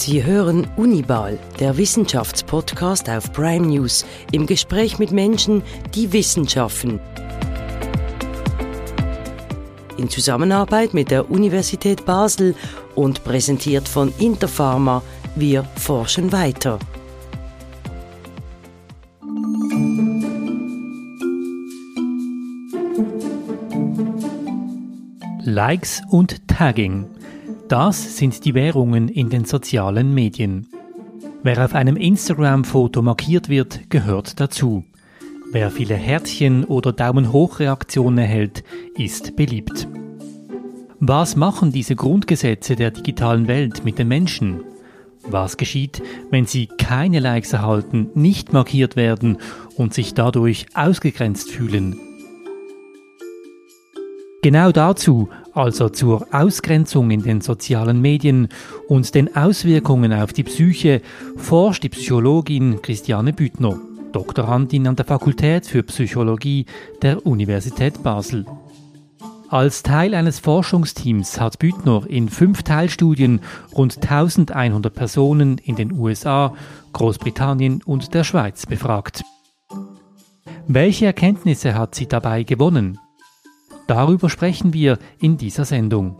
Sie hören Unibal, der Wissenschaftspodcast auf Prime News, im Gespräch mit Menschen, die Wissenschaften. In Zusammenarbeit mit der Universität Basel und präsentiert von Interpharma, wir forschen weiter. Likes und Tagging. Das sind die Währungen in den sozialen Medien. Wer auf einem Instagram-Foto markiert wird, gehört dazu. Wer viele Herzchen oder Daumen hoch Reaktionen erhält, ist beliebt. Was machen diese Grundgesetze der digitalen Welt mit den Menschen? Was geschieht, wenn sie keine Likes erhalten, nicht markiert werden und sich dadurch ausgegrenzt fühlen? Genau dazu, also zur Ausgrenzung in den sozialen Medien und den Auswirkungen auf die Psyche, forscht die Psychologin Christiane Büttner, Doktorandin an der Fakultät für Psychologie der Universität Basel. Als Teil eines Forschungsteams hat Büttner in fünf Teilstudien rund 1100 Personen in den USA, Großbritannien und der Schweiz befragt. Welche Erkenntnisse hat sie dabei gewonnen? Darüber sprechen wir in dieser Sendung.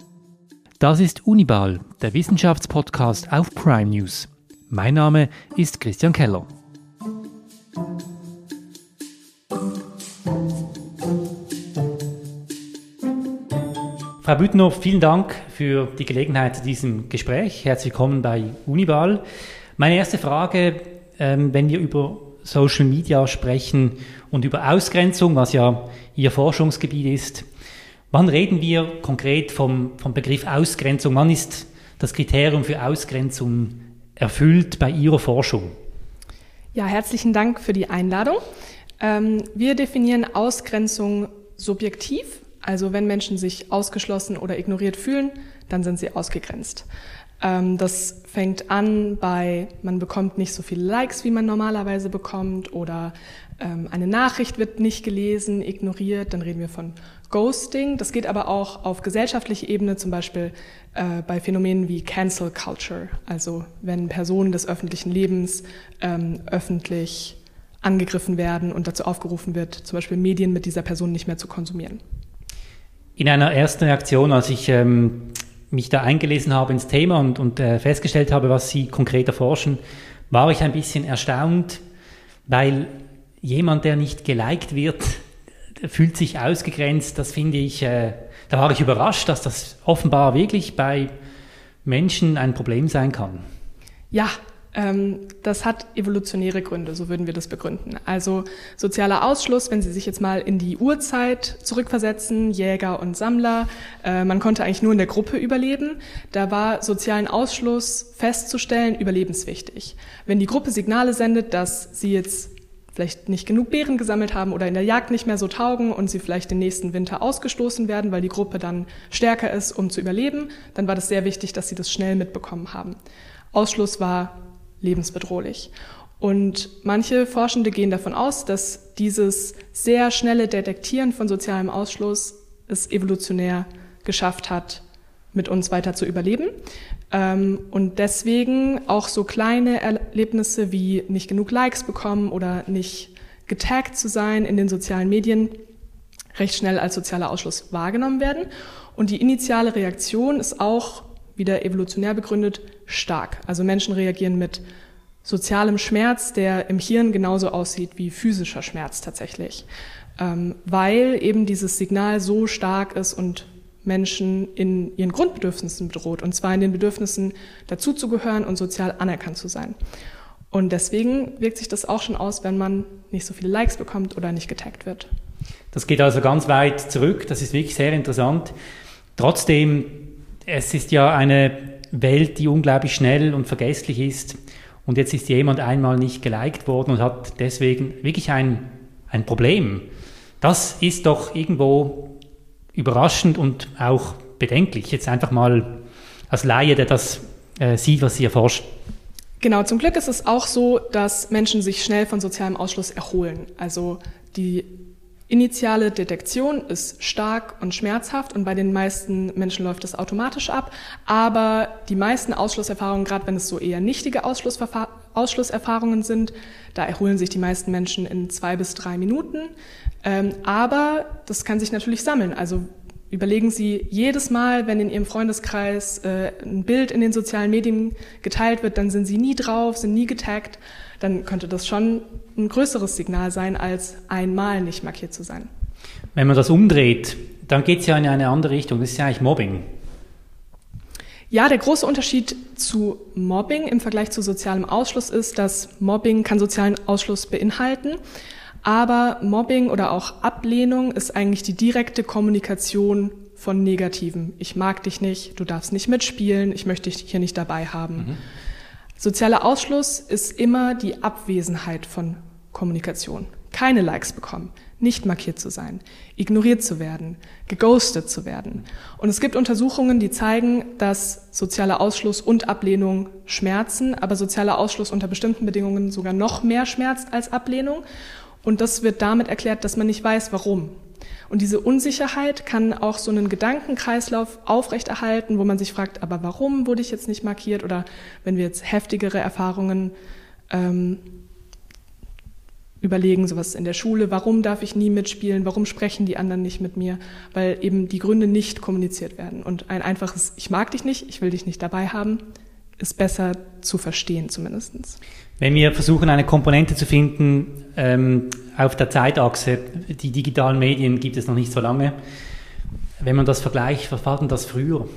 Das ist Unibal, der Wissenschaftspodcast auf Prime News. Mein Name ist Christian Keller. Frau Büttner, vielen Dank für die Gelegenheit zu diesem Gespräch. Herzlich willkommen bei Unibal. Meine erste Frage, ähm, wenn wir über Social Media sprechen und über Ausgrenzung, was ja Ihr Forschungsgebiet ist, Wann reden wir konkret vom, vom Begriff Ausgrenzung? Wann ist das Kriterium für Ausgrenzung erfüllt bei Ihrer Forschung? Ja, herzlichen Dank für die Einladung. Ähm, wir definieren Ausgrenzung subjektiv, also wenn Menschen sich ausgeschlossen oder ignoriert fühlen, dann sind sie ausgegrenzt. Ähm, das fängt an bei, man bekommt nicht so viele Likes, wie man normalerweise bekommt, oder eine Nachricht wird nicht gelesen, ignoriert, dann reden wir von Ghosting. Das geht aber auch auf gesellschaftlicher Ebene, zum Beispiel äh, bei Phänomenen wie Cancel Culture, also wenn Personen des öffentlichen Lebens ähm, öffentlich angegriffen werden und dazu aufgerufen wird, zum Beispiel Medien mit dieser Person nicht mehr zu konsumieren. In einer ersten Reaktion, als ich ähm, mich da eingelesen habe ins Thema und, und äh, festgestellt habe, was Sie konkret erforschen, war ich ein bisschen erstaunt, weil jemand, der nicht geliked wird, fühlt sich ausgegrenzt. Das finde ich, äh, da war ich überrascht, dass das offenbar wirklich bei Menschen ein Problem sein kann. Ja, ähm, das hat evolutionäre Gründe, so würden wir das begründen. Also sozialer Ausschluss, wenn Sie sich jetzt mal in die Urzeit zurückversetzen, Jäger und Sammler, äh, man konnte eigentlich nur in der Gruppe überleben. Da war sozialen Ausschluss festzustellen überlebenswichtig. Wenn die Gruppe Signale sendet, dass sie jetzt vielleicht nicht genug Beeren gesammelt haben oder in der Jagd nicht mehr so taugen und sie vielleicht den nächsten Winter ausgestoßen werden, weil die Gruppe dann stärker ist, um zu überleben, dann war das sehr wichtig, dass sie das schnell mitbekommen haben. Ausschluss war lebensbedrohlich. Und manche Forschende gehen davon aus, dass dieses sehr schnelle Detektieren von sozialem Ausschluss es evolutionär geschafft hat, mit uns weiter zu überleben. Ähm, und deswegen auch so kleine Erlebnisse wie nicht genug Likes bekommen oder nicht getaggt zu sein in den sozialen Medien recht schnell als sozialer Ausschluss wahrgenommen werden. Und die initiale Reaktion ist auch wieder evolutionär begründet stark. Also Menschen reagieren mit sozialem Schmerz, der im Hirn genauso aussieht wie physischer Schmerz tatsächlich, ähm, weil eben dieses Signal so stark ist und Menschen in ihren Grundbedürfnissen bedroht, und zwar in den Bedürfnissen dazuzugehören und sozial anerkannt zu sein. Und deswegen wirkt sich das auch schon aus, wenn man nicht so viele Likes bekommt oder nicht getaggt wird. Das geht also ganz weit zurück, das ist wirklich sehr interessant. Trotzdem, es ist ja eine Welt, die unglaublich schnell und vergesslich ist. Und jetzt ist jemand einmal nicht geliked worden und hat deswegen wirklich ein, ein Problem. Das ist doch irgendwo überraschend und auch bedenklich. Jetzt einfach mal als Laie, der das äh, sieht, was Sie erforschen. Genau, zum Glück ist es auch so, dass Menschen sich schnell von sozialem Ausschluss erholen. Also die Initiale Detektion ist stark und schmerzhaft und bei den meisten Menschen läuft es automatisch ab. Aber die meisten Ausschlusserfahrungen, gerade wenn es so eher nichtige Ausschlusserfahrungen sind, da erholen sich die meisten Menschen in zwei bis drei Minuten. Ähm, aber das kann sich natürlich sammeln. Also überlegen Sie jedes Mal, wenn in Ihrem Freundeskreis äh, ein Bild in den sozialen Medien geteilt wird, dann sind Sie nie drauf, sind nie getaggt dann könnte das schon ein größeres Signal sein, als einmal nicht markiert zu sein. Wenn man das umdreht, dann geht es ja in eine andere Richtung. Das ist ja eigentlich Mobbing. Ja, der große Unterschied zu Mobbing im Vergleich zu sozialem Ausschluss ist, dass Mobbing kann sozialen Ausschluss beinhalten, aber Mobbing oder auch Ablehnung ist eigentlich die direkte Kommunikation von Negativen. Ich mag dich nicht, du darfst nicht mitspielen, ich möchte dich hier nicht dabei haben. Mhm. Sozialer Ausschluss ist immer die Abwesenheit von Kommunikation. Keine Likes bekommen, nicht markiert zu sein, ignoriert zu werden, geghostet zu werden. Und es gibt Untersuchungen, die zeigen, dass sozialer Ausschluss und Ablehnung schmerzen, aber sozialer Ausschluss unter bestimmten Bedingungen sogar noch mehr schmerzt als Ablehnung. Und das wird damit erklärt, dass man nicht weiß, warum. Und diese Unsicherheit kann auch so einen Gedankenkreislauf aufrechterhalten, wo man sich fragt, aber warum wurde ich jetzt nicht markiert? Oder wenn wir jetzt heftigere Erfahrungen ähm, überlegen, sowas in der Schule, warum darf ich nie mitspielen, warum sprechen die anderen nicht mit mir, weil eben die Gründe nicht kommuniziert werden. Und ein einfaches Ich mag dich nicht, ich will dich nicht dabei haben, ist besser zu verstehen zumindestens. Wenn wir versuchen, eine Komponente zu finden ähm, auf der Zeitachse, die digitalen Medien gibt es noch nicht so lange. Wenn man das vergleicht, was war denn das früher?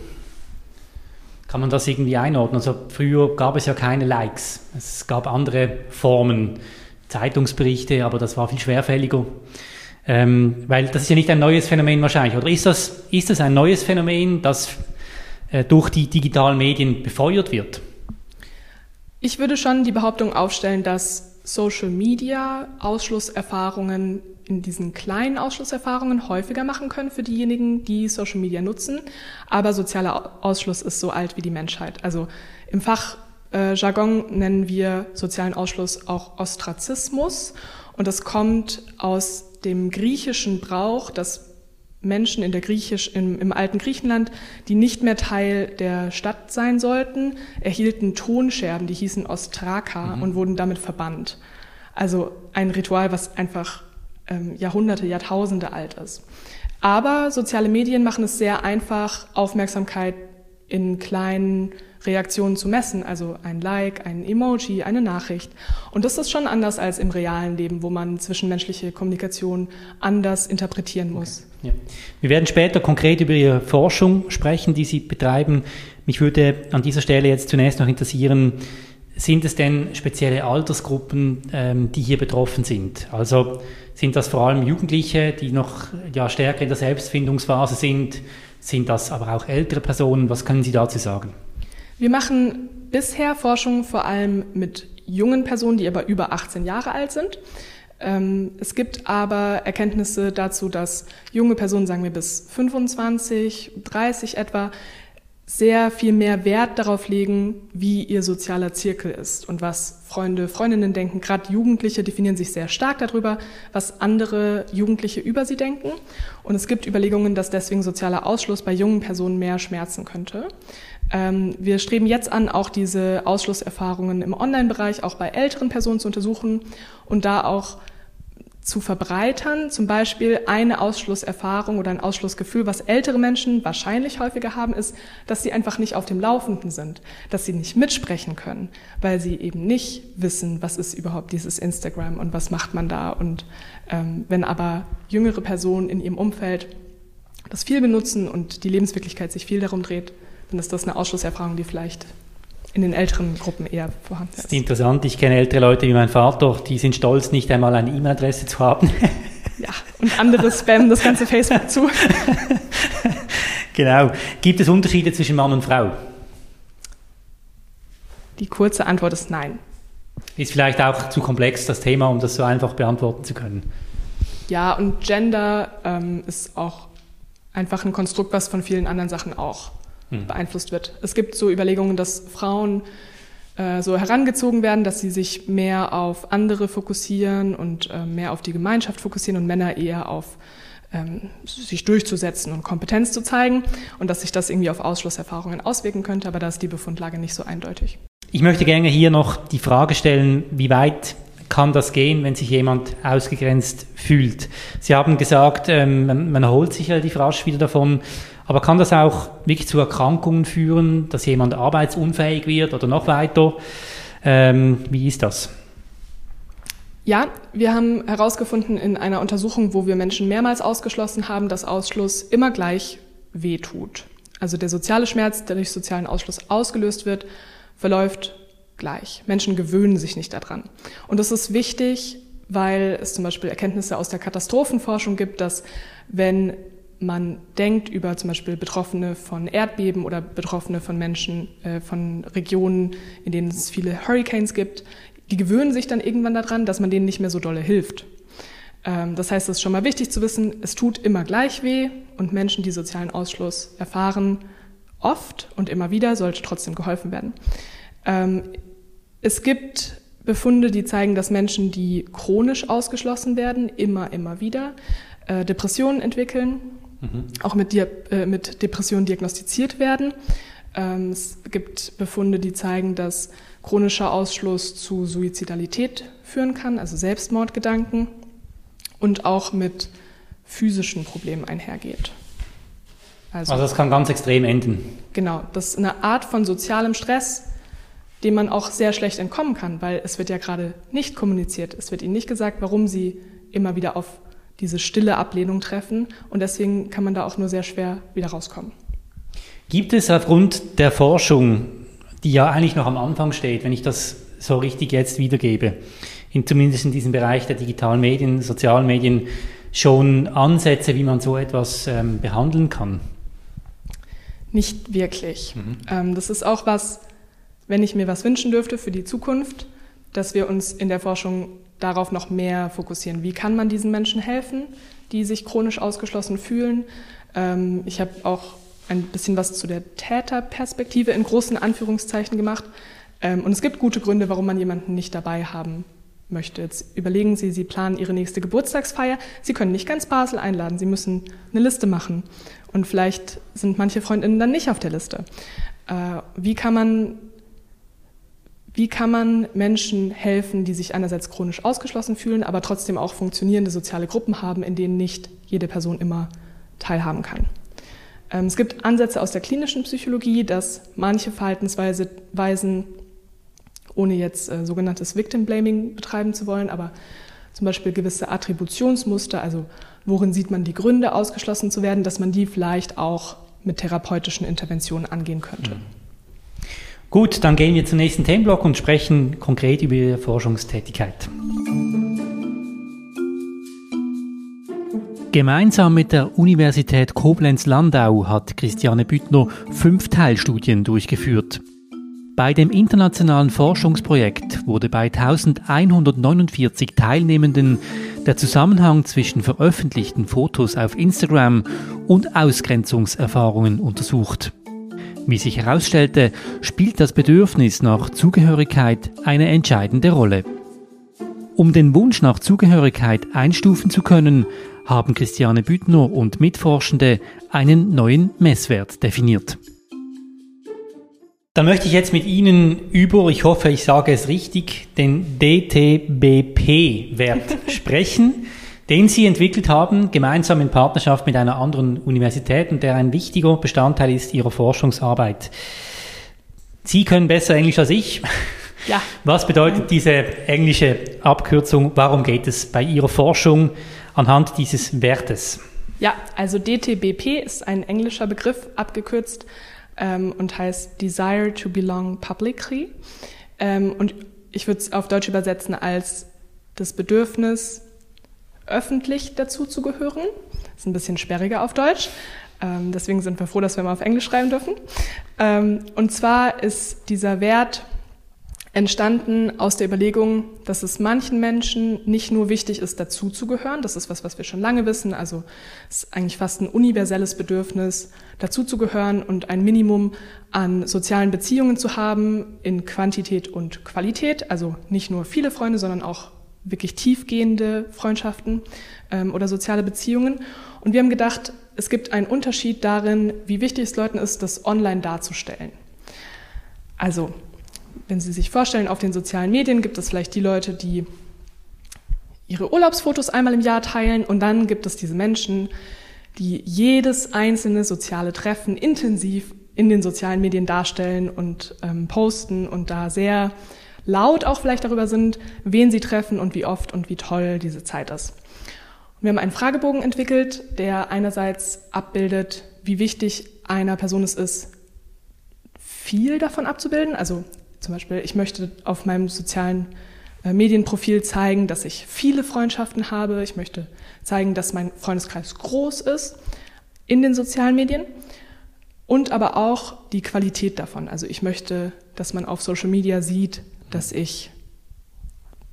Kann man das irgendwie einordnen? Also früher gab es ja keine Likes. Es gab andere Formen, Zeitungsberichte, aber das war viel schwerfälliger. Ähm, weil das ist ja nicht ein neues Phänomen wahrscheinlich. Oder ist das, ist das ein neues Phänomen, das äh, durch die digitalen Medien befeuert wird? Ich würde schon die Behauptung aufstellen, dass Social Media Ausschlusserfahrungen in diesen kleinen Ausschlusserfahrungen häufiger machen können für diejenigen, die Social Media nutzen. Aber sozialer Ausschluss ist so alt wie die Menschheit. Also im Fachjargon äh, nennen wir sozialen Ausschluss auch Ostrazismus. Und das kommt aus dem griechischen Brauch, dass Menschen in der Griechisch, im, im, alten Griechenland, die nicht mehr Teil der Stadt sein sollten, erhielten Tonscherben, die hießen Ostraka mhm. und wurden damit verbannt. Also ein Ritual, was einfach ähm, Jahrhunderte, Jahrtausende alt ist. Aber soziale Medien machen es sehr einfach, Aufmerksamkeit in kleinen Reaktionen zu messen, also ein Like, ein Emoji, eine Nachricht. Und das ist schon anders als im realen Leben, wo man zwischenmenschliche Kommunikation anders interpretieren muss. Okay. Ja. Wir werden später konkret über Ihre Forschung sprechen, die Sie betreiben. Mich würde an dieser Stelle jetzt zunächst noch interessieren, sind es denn spezielle Altersgruppen, ähm, die hier betroffen sind? Also sind das vor allem Jugendliche, die noch ja, stärker in der Selbstfindungsphase sind? Sind das aber auch ältere Personen? Was können Sie dazu sagen? Wir machen bisher Forschung vor allem mit jungen Personen, die aber über 18 Jahre alt sind. Ähm, es gibt aber Erkenntnisse dazu, dass junge Personen, sagen wir bis 25, 30 etwa, sehr viel mehr Wert darauf legen, wie ihr sozialer Zirkel ist und was Freunde, Freundinnen denken. Gerade Jugendliche definieren sich sehr stark darüber, was andere Jugendliche über sie denken. Und es gibt Überlegungen, dass deswegen sozialer Ausschluss bei jungen Personen mehr schmerzen könnte. Ähm, wir streben jetzt an, auch diese Ausschlusserfahrungen im Online-Bereich auch bei älteren Personen zu untersuchen und da auch zu verbreitern, zum Beispiel eine Ausschlusserfahrung oder ein Ausschlussgefühl, was ältere Menschen wahrscheinlich häufiger haben, ist, dass sie einfach nicht auf dem Laufenden sind, dass sie nicht mitsprechen können, weil sie eben nicht wissen, was ist überhaupt dieses Instagram und was macht man da. Und ähm, wenn aber jüngere Personen in ihrem Umfeld das viel benutzen und die Lebenswirklichkeit sich viel darum dreht, dann ist das eine Ausschlusserfahrung, die vielleicht in den älteren Gruppen eher vorhanden ist. Das ist interessant. Ich kenne ältere Leute wie mein Vater, die sind stolz, nicht einmal eine E-Mail-Adresse zu haben. Ja, und andere spammen das ganze Facebook zu. genau. Gibt es Unterschiede zwischen Mann und Frau? Die kurze Antwort ist nein. Ist vielleicht auch zu komplex das Thema, um das so einfach beantworten zu können. Ja, und Gender ähm, ist auch einfach ein Konstrukt, was von vielen anderen Sachen auch mhm. beeinflusst wird. Es gibt so Überlegungen, dass Frauen äh, so herangezogen werden, dass sie sich mehr auf andere fokussieren und äh, mehr auf die Gemeinschaft fokussieren und Männer eher auf ähm, sich durchzusetzen und Kompetenz zu zeigen und dass sich das irgendwie auf Ausschlusserfahrungen auswirken könnte, aber da ist die Befundlage nicht so eindeutig. Ich möchte gerne hier noch die Frage stellen, wie weit kann das gehen, wenn sich jemand ausgegrenzt fühlt? Sie haben gesagt, ähm, man, man erholt sich relativ rasch wieder davon. Aber kann das auch wirklich zu Erkrankungen führen, dass jemand arbeitsunfähig wird oder noch weiter? Ähm, wie ist das? Ja, wir haben herausgefunden in einer Untersuchung, wo wir Menschen mehrmals ausgeschlossen haben, dass Ausschluss immer gleich wehtut. Also der soziale Schmerz, der durch sozialen Ausschluss ausgelöst wird, verläuft gleich. Menschen gewöhnen sich nicht daran. Und das ist wichtig, weil es zum Beispiel Erkenntnisse aus der Katastrophenforschung gibt, dass wenn man denkt über zum Beispiel Betroffene von Erdbeben oder Betroffene von Menschen äh, von Regionen, in denen es viele Hurricanes gibt, die gewöhnen sich dann irgendwann daran, dass man denen nicht mehr so dolle hilft. Ähm, das heißt, es ist schon mal wichtig zu wissen, es tut immer gleich weh und Menschen, die sozialen Ausschluss erfahren, oft und immer wieder sollte trotzdem geholfen werden. Ähm, es gibt Befunde, die zeigen, dass Menschen, die chronisch ausgeschlossen werden, immer, immer wieder äh, Depressionen entwickeln, mhm. auch mit, äh, mit Depressionen diagnostiziert werden. Ähm, es gibt Befunde, die zeigen, dass chronischer Ausschluss zu Suizidalität führen kann, also Selbstmordgedanken und auch mit physischen Problemen einhergeht. Also, also das kann ganz extrem enden. Genau, das ist eine Art von sozialem Stress, dem man auch sehr schlecht entkommen kann, weil es wird ja gerade nicht kommuniziert. Es wird ihnen nicht gesagt, warum sie immer wieder auf diese stille Ablehnung treffen und deswegen kann man da auch nur sehr schwer wieder rauskommen. Gibt es aufgrund der Forschung, die ja eigentlich noch am Anfang steht, wenn ich das so richtig jetzt wiedergebe, in, zumindest in diesem Bereich der digitalen Medien, sozialen Medien, schon Ansätze, wie man so etwas ähm, behandeln kann? Nicht wirklich. Mhm. Ähm, das ist auch was, wenn ich mir was wünschen dürfte für die Zukunft, dass wir uns in der Forschung darauf noch mehr fokussieren. Wie kann man diesen Menschen helfen, die sich chronisch ausgeschlossen fühlen? Ähm, ich habe auch ein bisschen was zu der Täterperspektive in großen Anführungszeichen gemacht. Ähm, und es gibt gute Gründe, warum man jemanden nicht dabei haben möchte. Jetzt überlegen Sie, Sie planen Ihre nächste Geburtstagsfeier. Sie können nicht ganz Basel einladen. Sie müssen eine Liste machen. Und vielleicht sind manche Freundinnen dann nicht auf der Liste. Äh, wie kann man wie kann man Menschen helfen, die sich einerseits chronisch ausgeschlossen fühlen, aber trotzdem auch funktionierende soziale Gruppen haben, in denen nicht jede Person immer teilhaben kann? Ähm, es gibt Ansätze aus der klinischen Psychologie, dass manche Verhaltensweisen, ohne jetzt äh, sogenanntes Victim Blaming betreiben zu wollen, aber zum Beispiel gewisse Attributionsmuster, also worin sieht man die Gründe, ausgeschlossen zu werden, dass man die vielleicht auch mit therapeutischen Interventionen angehen könnte. Mhm. Gut, dann gehen wir zum nächsten Themenblock und sprechen konkret über Ihre Forschungstätigkeit. Gemeinsam mit der Universität Koblenz-Landau hat Christiane Büttner fünf Teilstudien durchgeführt. Bei dem internationalen Forschungsprojekt wurde bei 1149 Teilnehmenden der Zusammenhang zwischen veröffentlichten Fotos auf Instagram und Ausgrenzungserfahrungen untersucht. Wie sich herausstellte, spielt das Bedürfnis nach Zugehörigkeit eine entscheidende Rolle. Um den Wunsch nach Zugehörigkeit einstufen zu können, haben Christiane Büttner und Mitforschende einen neuen Messwert definiert. Dann möchte ich jetzt mit Ihnen über, ich hoffe, ich sage es richtig, den DTBP-Wert sprechen den Sie entwickelt haben, gemeinsam in Partnerschaft mit einer anderen Universität und der ein wichtiger Bestandteil ist Ihrer Forschungsarbeit. Sie können besser Englisch als ich. Ja. Was bedeutet diese englische Abkürzung? Warum geht es bei Ihrer Forschung anhand dieses Wertes? Ja, also DTBP ist ein englischer Begriff, abgekürzt ähm, und heißt Desire to Belong Publicly. Ähm, und ich würde es auf Deutsch übersetzen als das Bedürfnis, öffentlich dazu zu gehören. Das ist ein bisschen sperriger auf Deutsch. Ähm, deswegen sind wir froh, dass wir mal auf Englisch schreiben dürfen. Ähm, und zwar ist dieser Wert entstanden aus der Überlegung, dass es manchen Menschen nicht nur wichtig ist, dazuzugehören, das ist was, was wir schon lange wissen, also es ist eigentlich fast ein universelles Bedürfnis, dazuzugehören und ein Minimum an sozialen Beziehungen zu haben in Quantität und Qualität, also nicht nur viele Freunde, sondern auch wirklich tiefgehende Freundschaften ähm, oder soziale Beziehungen. Und wir haben gedacht, es gibt einen Unterschied darin, wie wichtig es Leuten ist, das online darzustellen. Also wenn Sie sich vorstellen, auf den sozialen Medien gibt es vielleicht die Leute, die ihre Urlaubsfotos einmal im Jahr teilen und dann gibt es diese Menschen, die jedes einzelne soziale Treffen intensiv in den sozialen Medien darstellen und ähm, posten und da sehr laut auch vielleicht darüber sind, wen sie treffen und wie oft und wie toll diese Zeit ist. Und wir haben einen Fragebogen entwickelt, der einerseits abbildet, wie wichtig einer Person es ist, viel davon abzubilden, also zum Beispiel, ich möchte auf meinem sozialen äh, Medienprofil zeigen, dass ich viele Freundschaften habe. Ich möchte zeigen, dass mein Freundeskreis groß ist in den sozialen Medien und aber auch die Qualität davon. Also ich möchte, dass man auf Social Media sieht, dass ich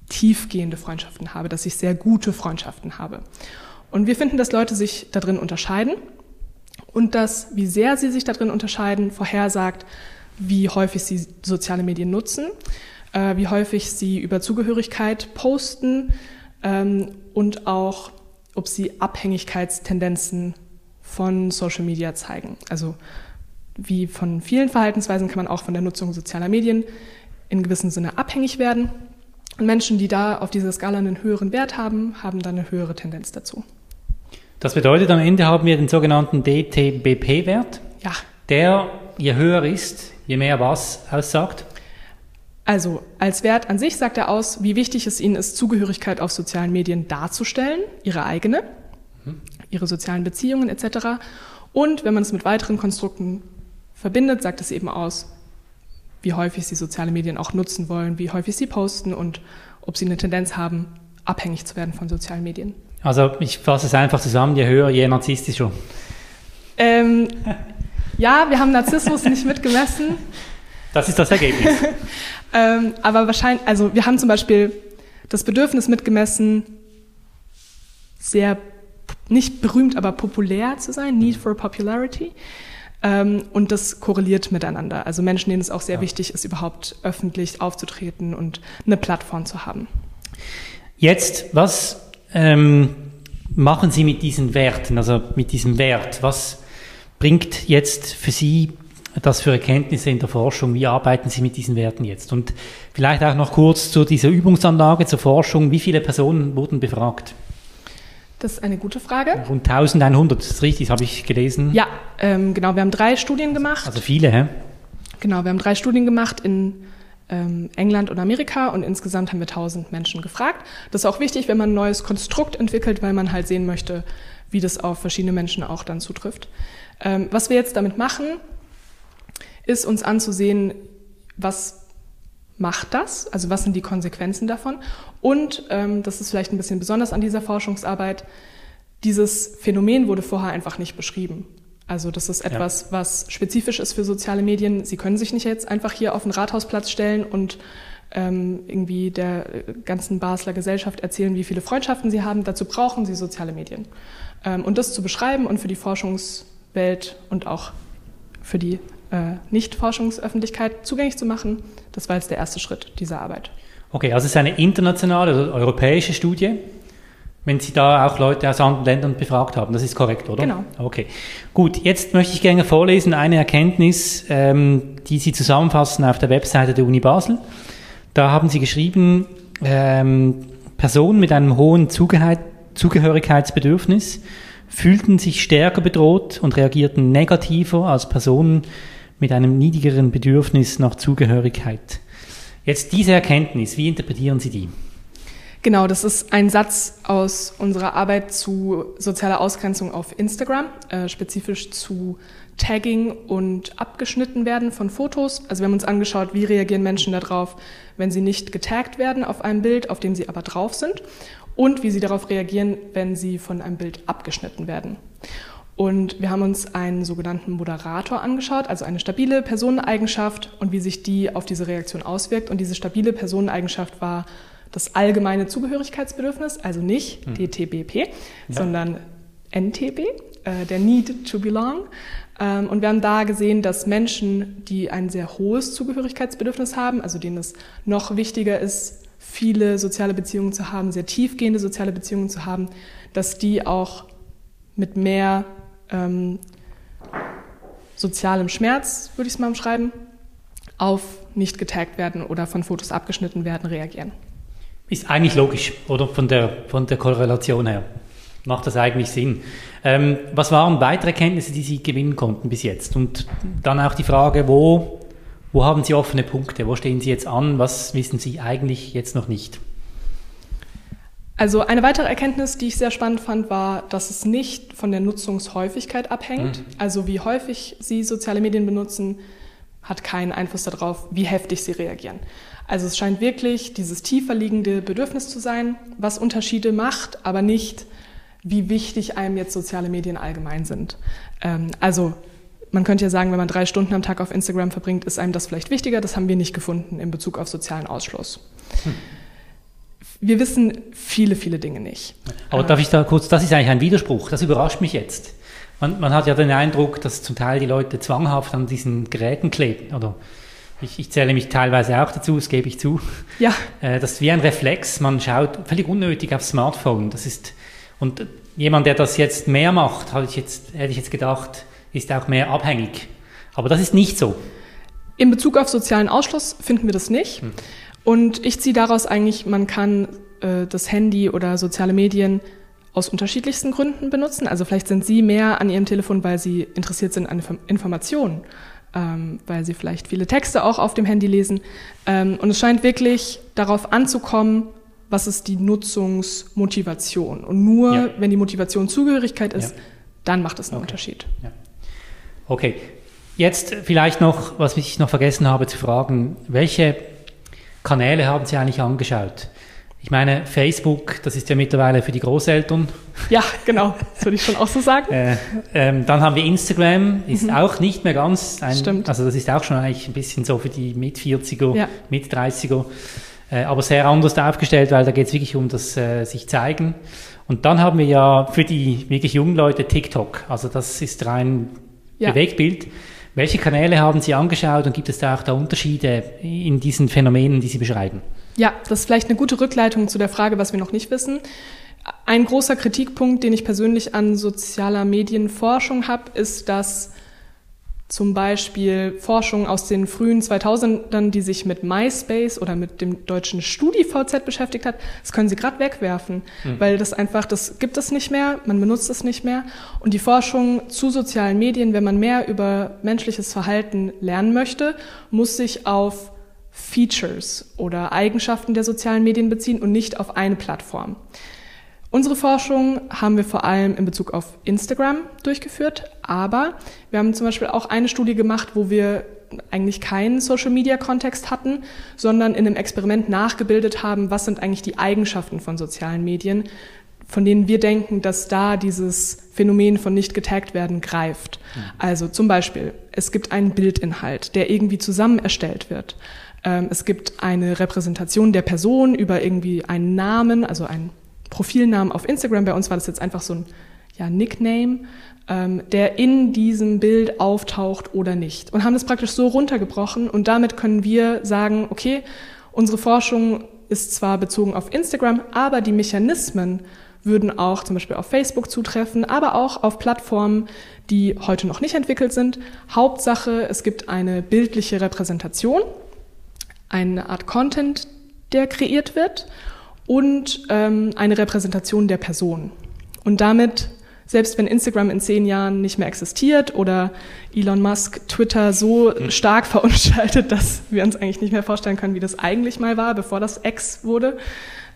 tiefgehende Freundschaften habe, dass ich sehr gute Freundschaften habe. Und wir finden, dass Leute sich darin unterscheiden und dass, wie sehr sie sich darin unterscheiden, vorhersagt, wie häufig sie soziale Medien nutzen, äh, wie häufig sie über Zugehörigkeit posten ähm, und auch, ob sie Abhängigkeitstendenzen von Social Media zeigen. Also wie von vielen Verhaltensweisen kann man auch von der Nutzung sozialer Medien in gewissem Sinne abhängig werden. Und Menschen, die da auf dieser Skala einen höheren Wert haben, haben dann eine höhere Tendenz dazu. Das bedeutet, am Ende haben wir den sogenannten DTBP-Wert. Ja. Der, je höher ist, je mehr was aussagt? Also als Wert an sich sagt er aus, wie wichtig es Ihnen ist, Zugehörigkeit auf sozialen Medien darzustellen, Ihre eigene, mhm. Ihre sozialen Beziehungen etc. Und wenn man es mit weiteren Konstrukten verbindet, sagt es eben aus, wie häufig Sie soziale Medien auch nutzen wollen, wie häufig Sie posten und ob Sie eine Tendenz haben, abhängig zu werden von sozialen Medien. Also ich fasse es einfach zusammen, je höher, je narzisstischer. Ähm, ja, wir haben Narzissmus nicht mitgemessen. Das ist das Ergebnis. ähm, aber wahrscheinlich, also wir haben zum Beispiel das Bedürfnis mitgemessen, sehr nicht berühmt, aber populär zu sein, Need for Popularity. Ähm, und das korreliert miteinander. Also Menschen, denen es auch sehr ja. wichtig ist, überhaupt öffentlich aufzutreten und eine Plattform zu haben. Jetzt, was ähm, machen Sie mit diesen Werten, also mit diesem Wert? Was bringt jetzt für Sie das für Erkenntnisse in der Forschung? Wie arbeiten Sie mit diesen Werten jetzt? Und vielleicht auch noch kurz zu dieser Übungsanlage, zur Forschung. Wie viele Personen wurden befragt? Das ist eine gute Frage. Rund 1100, das ist richtig, das habe ich gelesen. Ja, ähm, genau. Wir haben drei Studien gemacht. Also viele, hä? Genau, wir haben drei Studien gemacht in ähm, England und Amerika und insgesamt haben wir 1000 Menschen gefragt. Das ist auch wichtig, wenn man ein neues Konstrukt entwickelt, weil man halt sehen möchte, wie das auf verschiedene Menschen auch dann zutrifft. Ähm, was wir jetzt damit machen, ist uns anzusehen, was macht das, also was sind die Konsequenzen davon und, ähm, das ist vielleicht ein bisschen besonders an dieser Forschungsarbeit, dieses Phänomen wurde vorher einfach nicht beschrieben. Also das ist etwas, ja. was spezifisch ist für soziale Medien. Sie können sich nicht jetzt einfach hier auf den Rathausplatz stellen und ähm, irgendwie der ganzen Basler Gesellschaft erzählen, wie viele Freundschaften sie haben. Dazu brauchen sie soziale Medien. Ähm, und das zu beschreiben und für die Forschungs Welt und auch für die äh, Nicht-Forschungsöffentlichkeit zugänglich zu machen. Das war jetzt der erste Schritt dieser Arbeit. Okay, also es ist eine internationale oder europäische Studie, wenn Sie da auch Leute aus anderen Ländern befragt haben. Das ist korrekt, oder? Genau. Okay. Gut, jetzt möchte ich gerne vorlesen eine Erkenntnis, ähm, die Sie zusammenfassen auf der Webseite der Uni Basel. Da haben Sie geschrieben, ähm, Personen mit einem hohen Zugehörigkeitsbedürfnis fühlten sich stärker bedroht und reagierten negativer als Personen mit einem niedrigeren Bedürfnis nach Zugehörigkeit. Jetzt diese Erkenntnis, wie interpretieren Sie die? Genau, das ist ein Satz aus unserer Arbeit zu sozialer Ausgrenzung auf Instagram, äh, spezifisch zu Tagging und abgeschnitten werden von Fotos. Also wir haben uns angeschaut, wie reagieren Menschen darauf, wenn sie nicht getaggt werden auf einem Bild, auf dem sie aber drauf sind und wie sie darauf reagieren, wenn sie von einem Bild abgeschnitten werden. Und wir haben uns einen sogenannten Moderator angeschaut, also eine stabile Personeneigenschaft und wie sich die auf diese Reaktion auswirkt. Und diese stabile Personeneigenschaft war das allgemeine Zugehörigkeitsbedürfnis, also nicht hm. DTBP, ja. sondern NTB, äh, der Need to Belong. Ähm, und wir haben da gesehen, dass Menschen, die ein sehr hohes Zugehörigkeitsbedürfnis haben, also denen es noch wichtiger ist, viele soziale Beziehungen zu haben, sehr tiefgehende soziale Beziehungen zu haben, dass die auch mit mehr ähm, sozialem Schmerz, würde ich es mal umschreiben, auf nicht getaggt werden oder von Fotos abgeschnitten werden, reagieren. Ist eigentlich logisch, oder? Von der, von der Korrelation her. Macht das eigentlich Sinn. Ähm, was waren weitere Kenntnisse, die Sie gewinnen konnten bis jetzt? Und dann auch die Frage, wo, wo haben Sie offene Punkte? Wo stehen Sie jetzt an? Was wissen Sie eigentlich jetzt noch nicht? Also eine weitere Erkenntnis, die ich sehr spannend fand, war, dass es nicht von der Nutzungshäufigkeit abhängt. Mhm. Also wie häufig Sie soziale Medien benutzen, hat keinen Einfluss darauf, wie heftig Sie reagieren. Also es scheint wirklich dieses tiefer liegende Bedürfnis zu sein, was Unterschiede macht, aber nicht, wie wichtig einem jetzt soziale Medien allgemein sind. Ähm, also man könnte ja sagen, wenn man drei Stunden am Tag auf Instagram verbringt, ist einem das vielleicht wichtiger. Das haben wir nicht gefunden in Bezug auf sozialen Ausschluss. Hm. Wir wissen viele, viele Dinge nicht. Aber darf ich da kurz, das ist eigentlich ein Widerspruch, das überrascht mich jetzt. Man, man hat ja den Eindruck, dass zum Teil die Leute zwanghaft an diesen Geräten kleben. Oder ich, ich zähle mich teilweise auch dazu, das gebe ich zu. Ja. Äh, das ist wie ein Reflex, man schaut völlig unnötig aufs Smartphone. Das ist, und jemand, der das jetzt mehr macht, hätte ich jetzt, hätte ich jetzt gedacht, ist auch mehr abhängig. Aber das ist nicht so. In Bezug auf sozialen Ausschluss finden wir das nicht. Hm. Und ich ziehe daraus eigentlich, man kann äh, das Handy oder soziale Medien aus unterschiedlichsten Gründen benutzen. Also vielleicht sind Sie mehr an Ihrem Telefon, weil Sie interessiert sind an Informationen, ähm, weil Sie vielleicht viele Texte auch auf dem Handy lesen. Ähm, und es scheint wirklich darauf anzukommen, was ist die Nutzungsmotivation. Und nur ja. wenn die Motivation Zugehörigkeit ist, ja. dann macht es einen okay. Unterschied. Ja. Okay, jetzt vielleicht noch, was ich noch vergessen habe zu fragen, welche Kanäle haben Sie eigentlich angeschaut? Ich meine, Facebook, das ist ja mittlerweile für die Großeltern. Ja, genau, das würde ich schon auch so sagen. äh, ähm, dann haben wir Instagram, ist mhm. auch nicht mehr ganz ein, Stimmt. also das ist auch schon eigentlich ein bisschen so für die mit 40er, ja. mit 30er, äh, aber sehr anders aufgestellt, weil da geht es wirklich um das äh, sich zeigen. Und dann haben wir ja für die wirklich jungen Leute TikTok, also das ist rein ja. Bewegtbild. Welche Kanäle haben Sie angeschaut und gibt es da auch da Unterschiede in diesen Phänomenen, die Sie beschreiben? Ja, das ist vielleicht eine gute Rückleitung zu der Frage, was wir noch nicht wissen. Ein großer Kritikpunkt, den ich persönlich an sozialer Medienforschung habe, ist, dass zum Beispiel Forschung aus den frühen 2000ern, die sich mit MySpace oder mit dem deutschen StudiVZ beschäftigt hat, das können sie gerade wegwerfen, mhm. weil das einfach, das gibt es nicht mehr, man benutzt es nicht mehr. Und die Forschung zu sozialen Medien, wenn man mehr über menschliches Verhalten lernen möchte, muss sich auf Features oder Eigenschaften der sozialen Medien beziehen und nicht auf eine Plattform. Unsere Forschung haben wir vor allem in Bezug auf Instagram durchgeführt, aber wir haben zum Beispiel auch eine Studie gemacht, wo wir eigentlich keinen Social-Media-Kontext hatten, sondern in einem Experiment nachgebildet haben, was sind eigentlich die Eigenschaften von sozialen Medien, von denen wir denken, dass da dieses Phänomen von nicht getaggt werden greift. Mhm. Also zum Beispiel, es gibt einen Bildinhalt, der irgendwie zusammen erstellt wird. Ähm, es gibt eine Repräsentation der Person über irgendwie einen Namen, also einen Profilnamen auf Instagram. Bei uns war das jetzt einfach so ein ja, Nickname, ähm, der in diesem Bild auftaucht oder nicht. Und haben das praktisch so runtergebrochen und damit können wir sagen, okay, unsere Forschung ist zwar bezogen auf Instagram, aber die Mechanismen würden auch zum Beispiel auf Facebook zutreffen, aber auch auf Plattformen, die heute noch nicht entwickelt sind. Hauptsache, es gibt eine bildliche Repräsentation, eine Art Content, der kreiert wird und ähm, eine Repräsentation der Person. Und damit, selbst wenn Instagram in zehn Jahren nicht mehr existiert oder Elon Musk Twitter so mhm. stark verunstaltet, dass wir uns eigentlich nicht mehr vorstellen können, wie das eigentlich mal war, bevor das X wurde,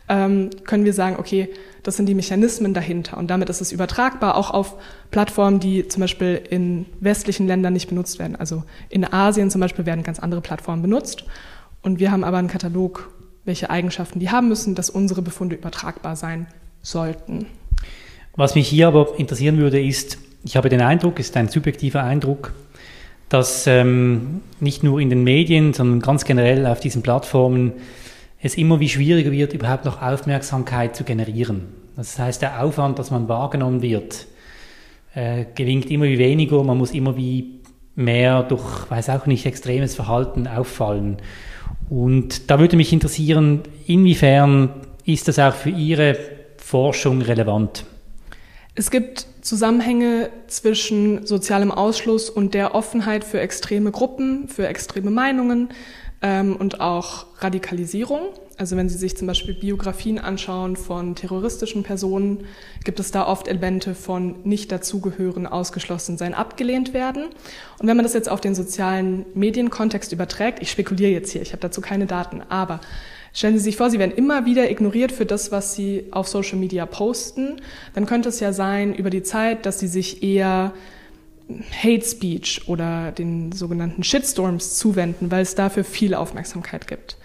ähm, können wir sagen, okay, das sind die Mechanismen dahinter. Und damit ist es übertragbar auch auf Plattformen, die zum Beispiel in westlichen Ländern nicht benutzt werden. Also in Asien zum Beispiel werden ganz andere Plattformen benutzt. Und wir haben aber einen Katalog welche Eigenschaften die haben müssen, dass unsere Befunde übertragbar sein sollten. Was mich hier aber interessieren würde, ist, ich habe den Eindruck, ist ein subjektiver Eindruck, dass ähm, nicht nur in den Medien, sondern ganz generell auf diesen Plattformen es immer wie schwieriger wird, überhaupt noch Aufmerksamkeit zu generieren. Das heißt, der Aufwand, dass man wahrgenommen wird, äh, gelingt immer wie weniger. Man muss immer wie mehr durch, weiß auch nicht, extremes Verhalten auffallen. Und da würde mich interessieren, inwiefern ist das auch für Ihre Forschung relevant? Es gibt Zusammenhänge zwischen sozialem Ausschluss und der Offenheit für extreme Gruppen, für extreme Meinungen ähm, und auch Radikalisierung. Also wenn Sie sich zum Beispiel Biografien anschauen von terroristischen Personen, gibt es da oft Elemente von nicht dazugehören, ausgeschlossen sein, abgelehnt werden. Und wenn man das jetzt auf den sozialen Medienkontext überträgt, ich spekuliere jetzt hier, ich habe dazu keine Daten, aber Stellen Sie sich vor, Sie werden immer wieder ignoriert für das, was Sie auf Social Media posten. Dann könnte es ja sein über die Zeit, dass Sie sich eher Hate Speech oder den sogenannten Shitstorms zuwenden, weil es dafür viel Aufmerksamkeit gibt.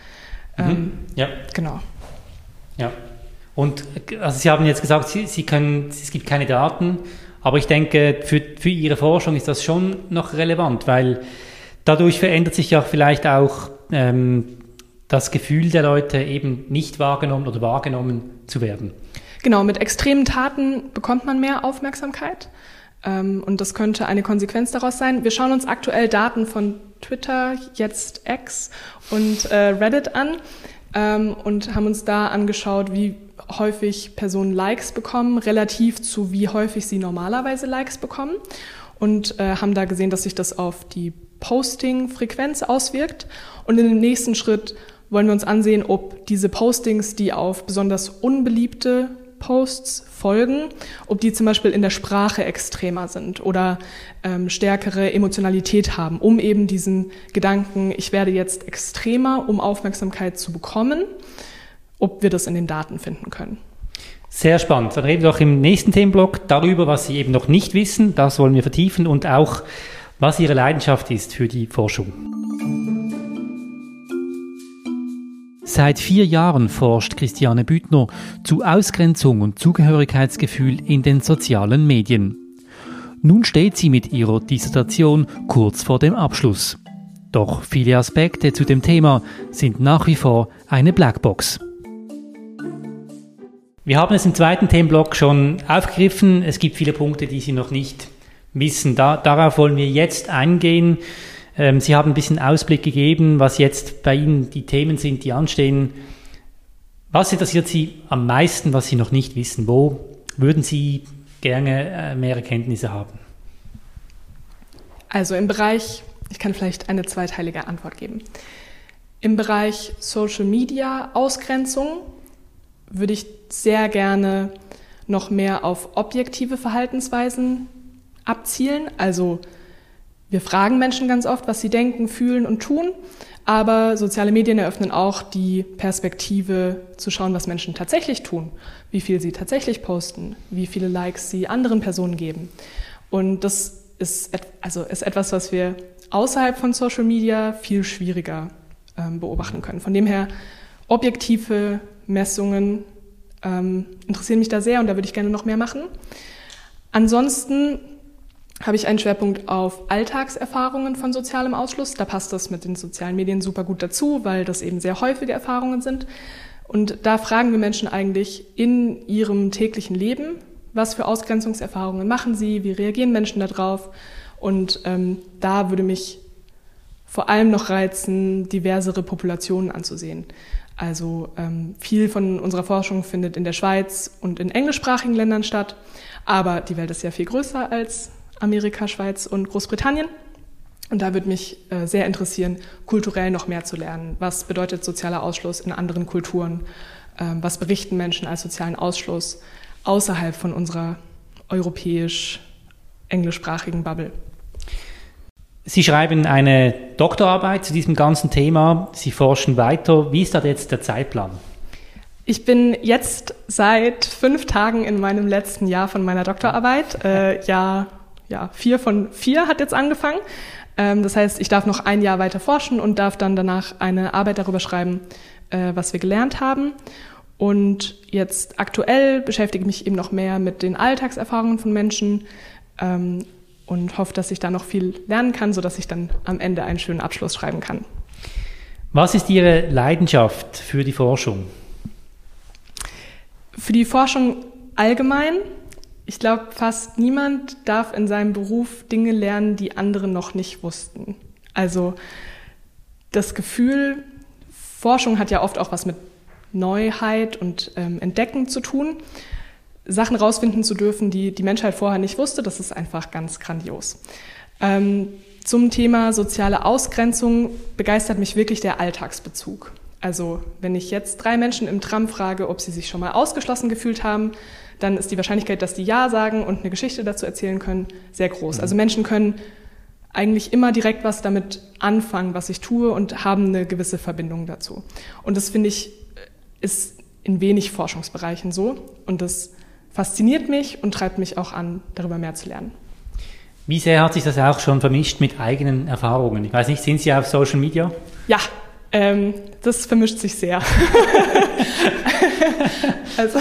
Mhm. Ähm, ja. Genau. Ja. Und also Sie haben jetzt gesagt, Sie, Sie können, es gibt keine Daten, aber ich denke, für, für Ihre Forschung ist das schon noch relevant, weil dadurch verändert sich ja vielleicht auch ähm, das Gefühl der Leute, eben nicht wahrgenommen oder wahrgenommen zu werden. Genau, mit extremen Taten bekommt man mehr Aufmerksamkeit. Ähm, und das könnte eine Konsequenz daraus sein. Wir schauen uns aktuell Daten von Twitter, jetzt X und äh, Reddit an ähm, und haben uns da angeschaut, wie häufig Personen Likes bekommen, relativ zu wie häufig sie normalerweise Likes bekommen. Und äh, haben da gesehen, dass sich das auf die Posting-Frequenz auswirkt. Und in dem nächsten Schritt wollen wir uns ansehen, ob diese Postings, die auf besonders unbeliebte Posts folgen, ob die zum Beispiel in der Sprache extremer sind oder ähm, stärkere Emotionalität haben, um eben diesen Gedanken, ich werde jetzt extremer, um Aufmerksamkeit zu bekommen, ob wir das in den Daten finden können. Sehr spannend. Dann reden wir auch im nächsten Themenblock darüber, was Sie eben noch nicht wissen. Das wollen wir vertiefen und auch, was Ihre Leidenschaft ist für die Forschung. Seit vier Jahren forscht Christiane Büttner zu Ausgrenzung und Zugehörigkeitsgefühl in den sozialen Medien. Nun steht sie mit ihrer Dissertation kurz vor dem Abschluss. Doch viele Aspekte zu dem Thema sind nach wie vor eine Blackbox. Wir haben es im zweiten Themenblock schon aufgegriffen. Es gibt viele Punkte, die Sie noch nicht wissen. Da, darauf wollen wir jetzt eingehen. Ähm, Sie haben ein bisschen Ausblick gegeben, was jetzt bei Ihnen die Themen sind, die anstehen. Was interessiert Sie am meisten, was Sie noch nicht wissen? Wo würden Sie gerne äh, mehr Erkenntnisse haben? Also im Bereich, ich kann vielleicht eine zweiteilige Antwort geben. Im Bereich Social Media Ausgrenzung würde ich sehr gerne noch mehr auf objektive Verhaltensweisen abzielen, also wir fragen Menschen ganz oft, was sie denken, fühlen und tun, aber soziale Medien eröffnen auch die Perspektive zu schauen, was Menschen tatsächlich tun, wie viel sie tatsächlich posten, wie viele Likes sie anderen Personen geben. Und das ist, also ist etwas, was wir außerhalb von Social Media viel schwieriger ähm, beobachten können. Von dem her, objektive Messungen ähm, interessieren mich da sehr und da würde ich gerne noch mehr machen. Ansonsten habe ich einen Schwerpunkt auf Alltagserfahrungen von sozialem Ausschluss. Da passt das mit den sozialen Medien super gut dazu, weil das eben sehr häufige Erfahrungen sind. Und da fragen wir Menschen eigentlich in ihrem täglichen Leben, was für Ausgrenzungserfahrungen machen sie, wie reagieren Menschen darauf. Und ähm, da würde mich vor allem noch reizen, diversere Populationen anzusehen. Also ähm, viel von unserer Forschung findet in der Schweiz und in englischsprachigen Ländern statt, aber die Welt ist ja viel größer als Amerika, Schweiz und Großbritannien. Und da würde mich äh, sehr interessieren, kulturell noch mehr zu lernen. Was bedeutet sozialer Ausschluss in anderen Kulturen? Ähm, was berichten Menschen als sozialen Ausschluss außerhalb von unserer europäisch-englischsprachigen Bubble? Sie schreiben eine Doktorarbeit zu diesem ganzen Thema. Sie forschen weiter. Wie ist da jetzt der Zeitplan? Ich bin jetzt seit fünf Tagen in meinem letzten Jahr von meiner Doktorarbeit. Äh, Jahr ja, vier von vier hat jetzt angefangen. Ähm, das heißt, ich darf noch ein Jahr weiter forschen und darf dann danach eine Arbeit darüber schreiben, äh, was wir gelernt haben. Und jetzt aktuell beschäftige ich mich eben noch mehr mit den Alltagserfahrungen von Menschen, ähm, und hoffe, dass ich da noch viel lernen kann, sodass ich dann am Ende einen schönen Abschluss schreiben kann. Was ist Ihre Leidenschaft für die Forschung? Für die Forschung allgemein. Ich glaube, fast niemand darf in seinem Beruf Dinge lernen, die andere noch nicht wussten. Also das Gefühl, Forschung hat ja oft auch was mit Neuheit und ähm, Entdecken zu tun. Sachen rausfinden zu dürfen, die die Menschheit vorher nicht wusste, das ist einfach ganz grandios. Ähm, zum Thema soziale Ausgrenzung begeistert mich wirklich der Alltagsbezug. Also wenn ich jetzt drei Menschen im Tram frage, ob sie sich schon mal ausgeschlossen gefühlt haben, dann ist die Wahrscheinlichkeit, dass die Ja sagen und eine Geschichte dazu erzählen können, sehr groß. Also Menschen können eigentlich immer direkt was damit anfangen, was ich tue und haben eine gewisse Verbindung dazu. Und das finde ich ist in wenig Forschungsbereichen so und das fasziniert mich und treibt mich auch an, darüber mehr zu lernen. Wie sehr hat sich das auch schon vermischt mit eigenen Erfahrungen? Ich weiß nicht, sind Sie auf Social Media? Ja, ähm, das vermischt sich sehr. also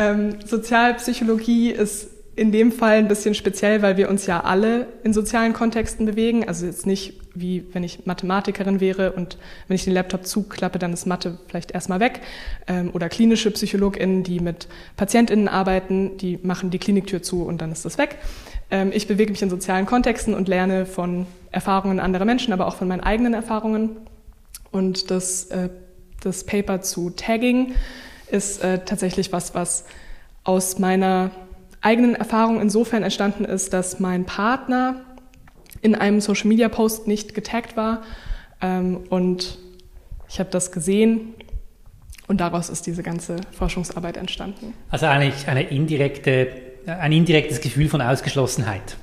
ähm, Sozialpsychologie ist in dem Fall ein bisschen speziell, weil wir uns ja alle in sozialen Kontexten bewegen. Also jetzt nicht wie wenn ich Mathematikerin wäre und wenn ich den Laptop zuklappe, dann ist Mathe vielleicht erstmal weg. Ähm, oder klinische PsychologInnen, die mit PatientInnen arbeiten, die machen die Kliniktür zu und dann ist das weg. Ähm, ich bewege mich in sozialen Kontexten und lerne von Erfahrungen anderer Menschen, aber auch von meinen eigenen Erfahrungen. Und das, äh, das Paper zu Tagging ist äh, tatsächlich was, was aus meiner eigenen Erfahrung insofern entstanden ist, dass mein Partner in einem Social Media Post nicht getaggt war. Ähm, und ich habe das gesehen und daraus ist diese ganze Forschungsarbeit entstanden. Also eigentlich eine indirekte, ein indirektes Gefühl von Ausgeschlossenheit.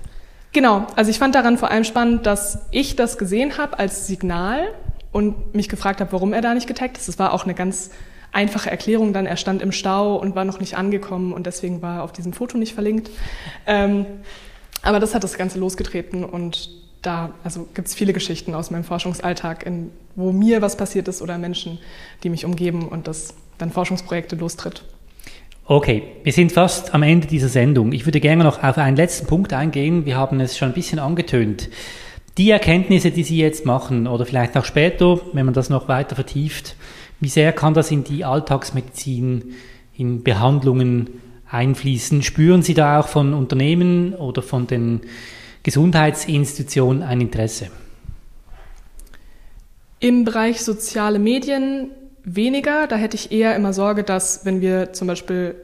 Genau, also ich fand daran vor allem spannend, dass ich das gesehen habe als Signal und mich gefragt habe, warum er da nicht getaggt ist. Das war auch eine ganz einfache Erklärung dann. Er stand im Stau und war noch nicht angekommen und deswegen war er auf diesem Foto nicht verlinkt. Ähm, aber das hat das Ganze losgetreten und da also gibt es viele Geschichten aus meinem Forschungsalltag, in, wo mir was passiert ist oder Menschen, die mich umgeben und das dann Forschungsprojekte lostritt. Okay, wir sind fast am Ende dieser Sendung. Ich würde gerne noch auf einen letzten Punkt eingehen. Wir haben es schon ein bisschen angetönt. Die Erkenntnisse, die Sie jetzt machen oder vielleicht auch später, wenn man das noch weiter vertieft, wie sehr kann das in die Alltagsmedizin, in Behandlungen einfließen? Spüren Sie da auch von Unternehmen oder von den Gesundheitsinstitutionen ein Interesse? Im Bereich soziale Medien weniger. Da hätte ich eher immer Sorge, dass wenn wir zum Beispiel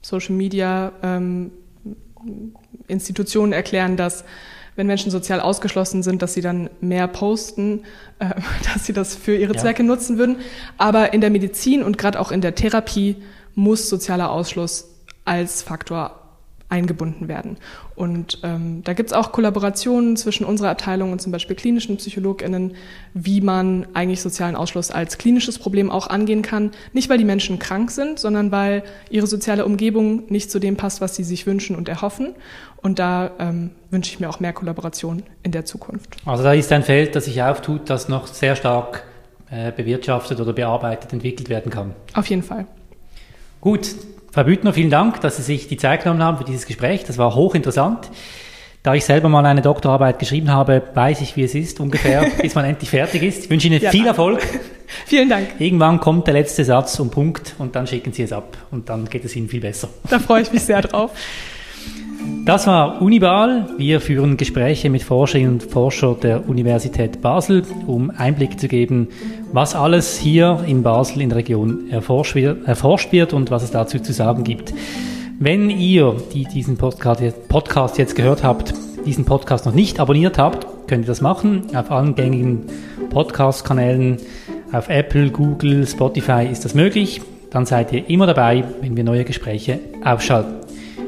Social Media ähm, Institutionen erklären, dass wenn Menschen sozial ausgeschlossen sind, dass sie dann mehr posten, äh, dass sie das für ihre ja. Zwecke nutzen würden. Aber in der Medizin und gerade auch in der Therapie muss sozialer Ausschluss als Faktor eingebunden werden. Und ähm, da gibt es auch Kollaborationen zwischen unserer Abteilung und zum Beispiel klinischen PsychologInnen, wie man eigentlich sozialen Ausschluss als klinisches Problem auch angehen kann. Nicht, weil die Menschen krank sind, sondern weil ihre soziale Umgebung nicht zu dem passt, was sie sich wünschen und erhoffen. Und da ähm, wünsche ich mir auch mehr Kollaboration in der Zukunft. Also da ist ein Feld, das sich auftut, das noch sehr stark äh, bewirtschaftet oder bearbeitet, entwickelt werden kann. Auf jeden Fall. Gut, Frau Büttner, vielen Dank, dass Sie sich die Zeit genommen haben für dieses Gespräch. Das war hochinteressant. Da ich selber mal eine Doktorarbeit geschrieben habe, weiß ich, wie es ist, ungefähr, bis man endlich fertig ist. Ich wünsche Ihnen ja, viel Erfolg. Vielen Dank. Irgendwann kommt der letzte Satz und Punkt und dann schicken Sie es ab und dann geht es Ihnen viel besser. Da freue ich mich sehr drauf. Das war Unibal. Wir führen Gespräche mit Forscherinnen und Forschern der Universität Basel, um Einblick zu geben, was alles hier in Basel in der Region erforscht wird, erforscht wird und was es dazu zu sagen gibt. Wenn ihr, die diesen Podcast jetzt gehört habt, diesen Podcast noch nicht abonniert habt, könnt ihr das machen. Auf allen gängigen Podcast-Kanälen, auf Apple, Google, Spotify ist das möglich. Dann seid ihr immer dabei, wenn wir neue Gespräche aufschalten.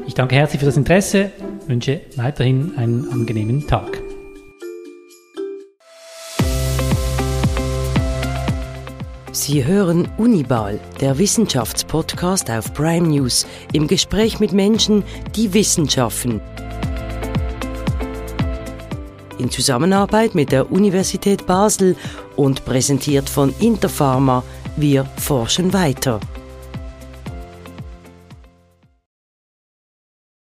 Ich danke herzlich für das Interesse, wünsche weiterhin einen angenehmen Tag. Sie hören Unibal, der Wissenschaftspodcast auf Prime News, im Gespräch mit Menschen, die Wissenschaften. In Zusammenarbeit mit der Universität Basel und präsentiert von Interpharma, wir forschen weiter.